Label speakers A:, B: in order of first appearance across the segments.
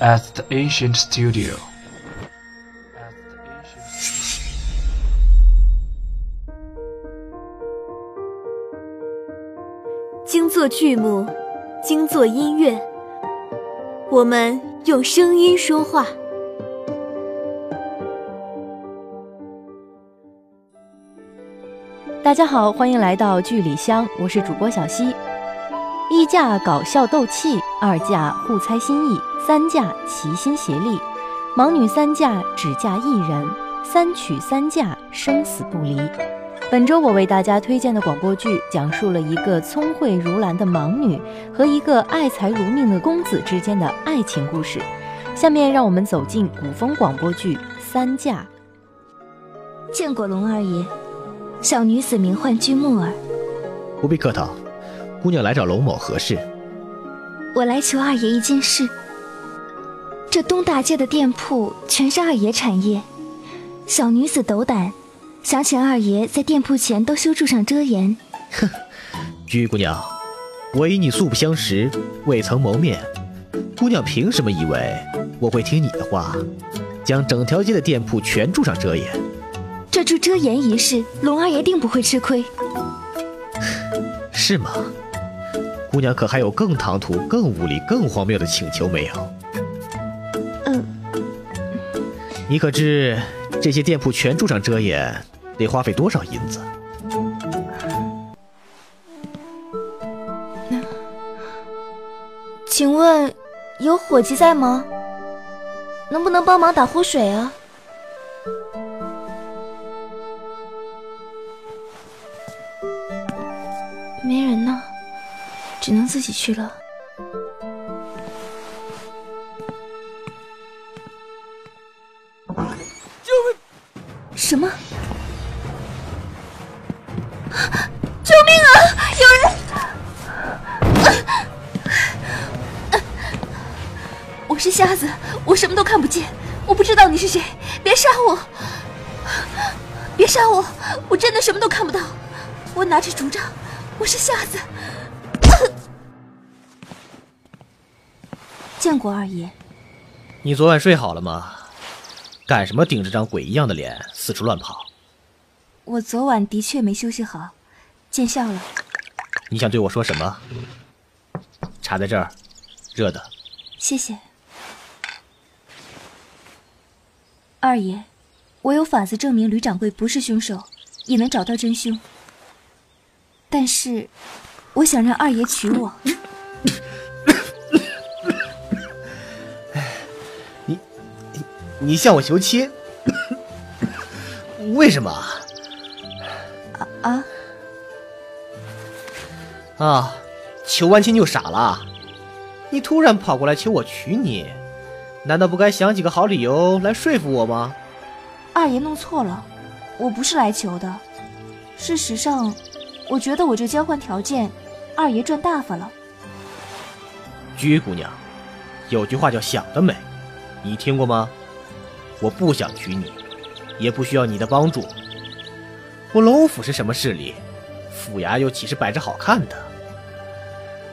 A: at the ancient studio.
B: 精作剧目，精作音乐，我们用声音说话。
C: 大家好，欢迎来到剧里香，我是主播小溪。一架搞笑斗气，二架互猜心意，三架齐心协力，盲女三架只嫁一人，三娶三嫁生死不离。本周我为大家推荐的广播剧，讲述了一个聪慧如兰的盲女和一个爱财如命的公子之间的爱情故事。下面让我们走进古风广播剧《三嫁》。
D: 见过龙二爷。小女子名唤君木儿，
E: 不必客套。姑娘来找龙某何事？
D: 我来求二爷一件事。这东大街的店铺全是二爷产业，小女子斗胆，想请二爷在店铺前都修筑上遮掩。
E: 哼，玉姑娘，我与你素不相识，未曾谋面，姑娘凭什么以为我会听你的话，将整条街的店铺全筑上遮掩？
D: 这筑遮掩一事，龙二爷定不会吃亏，
E: 是吗？姑娘可还有更唐突、更无理、更荒谬的请求没有？
D: 嗯，
E: 你可知这些店铺全住上遮掩得花费多少银子？
D: 请问有伙计在吗？能不能帮忙打壶水啊？只能自己去了。
F: 救命！
D: 什么？救命啊！有人！我是瞎子，我什么都看不见，我不知道你是谁，别杀我！别杀我！我真的什么都看不到，我拿着竹杖。我是瞎子，见过二爷。
E: 你昨晚睡好了吗？干什么顶着张鬼一样的脸四处乱跑？
D: 我昨晚的确没休息好，见笑了。
E: 你想对我说什么？茶在这儿，热的。
D: 谢谢。二爷，我有法子证明吕掌柜不是凶手，也能找到真凶。但是，我想让二爷娶我。
E: 你向我求亲？为什么？
D: 啊啊！
E: 啊！求完亲就傻了？你突然跑过来求我娶你，难道不该想几个好理由来说服我吗？
D: 二爷弄错了，我不是来求的。事实上。我觉得我这交换条件，二爷赚大发了。
E: 鞠姑娘，有句话叫想得美，你听过吗？我不想娶你，也不需要你的帮助。我龙府是什么势力？府衙又岂是摆着好看的？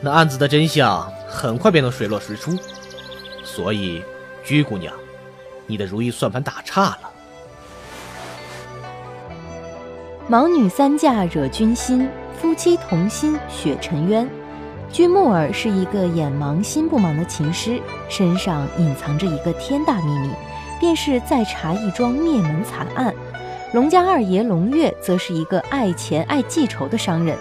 E: 那案子的真相很快便能水落石出。所以，鞠姑娘，你的如意算盘打岔了。
C: 盲女三嫁惹君心，夫妻同心雪沉冤。君木耳是一个眼盲心不盲的琴师，身上隐藏着一个天大秘密，便是在查一桩灭门惨案。龙家二爷龙月则是一个爱钱爱记仇的商人，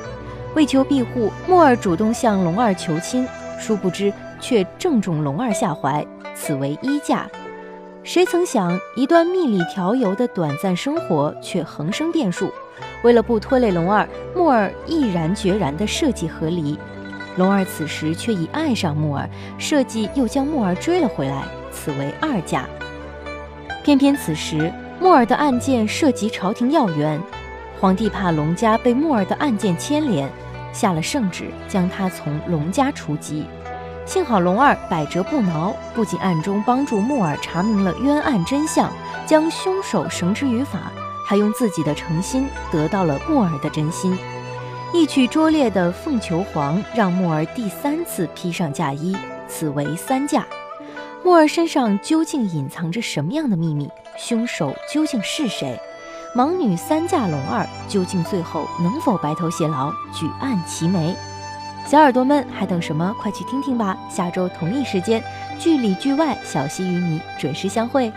C: 为求庇护，木耳主动向龙二求亲，殊不知却正中龙二下怀，此为一嫁。谁曾想，一段蜜里调油的短暂生活却横生变数。为了不拖累龙二，木耳毅然决然地设计和离。龙二此时却已爱上木耳，设计又将木耳追了回来，此为二嫁。偏偏此时木耳的案件涉及朝廷要员，皇帝怕龙家被木耳的案件牵连，下了圣旨将他从龙家除籍。幸好龙二百折不挠，不仅暗中帮助木耳查明了冤案真相，将凶手绳之于法。还用自己的诚心得到了木耳的真心，一曲拙劣的凤求凰让木儿第三次披上嫁衣，此为三嫁。木儿身上究竟隐藏着什么样的秘密？凶手究竟是谁？盲女三嫁龙二究竟最后能否白头偕老，举案齐眉？小耳朵们还等什么？快去听听吧！下周同一时间，剧里剧外，小溪与你准时相会。